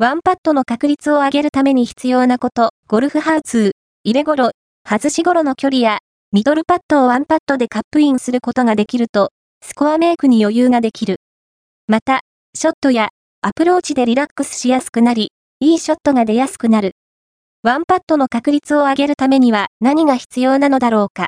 ワンパットの確率を上げるために必要なこと、ゴルフハウツー、入れ頃、外し頃の距離や、ミドルパットをワンパットでカップインすることができると、スコアメイクに余裕ができる。また、ショットや。アプローチでリラックスしやすくなり、いいショットが出やすくなる。ワンパットの確率を上げるためには何が必要なのだろうか。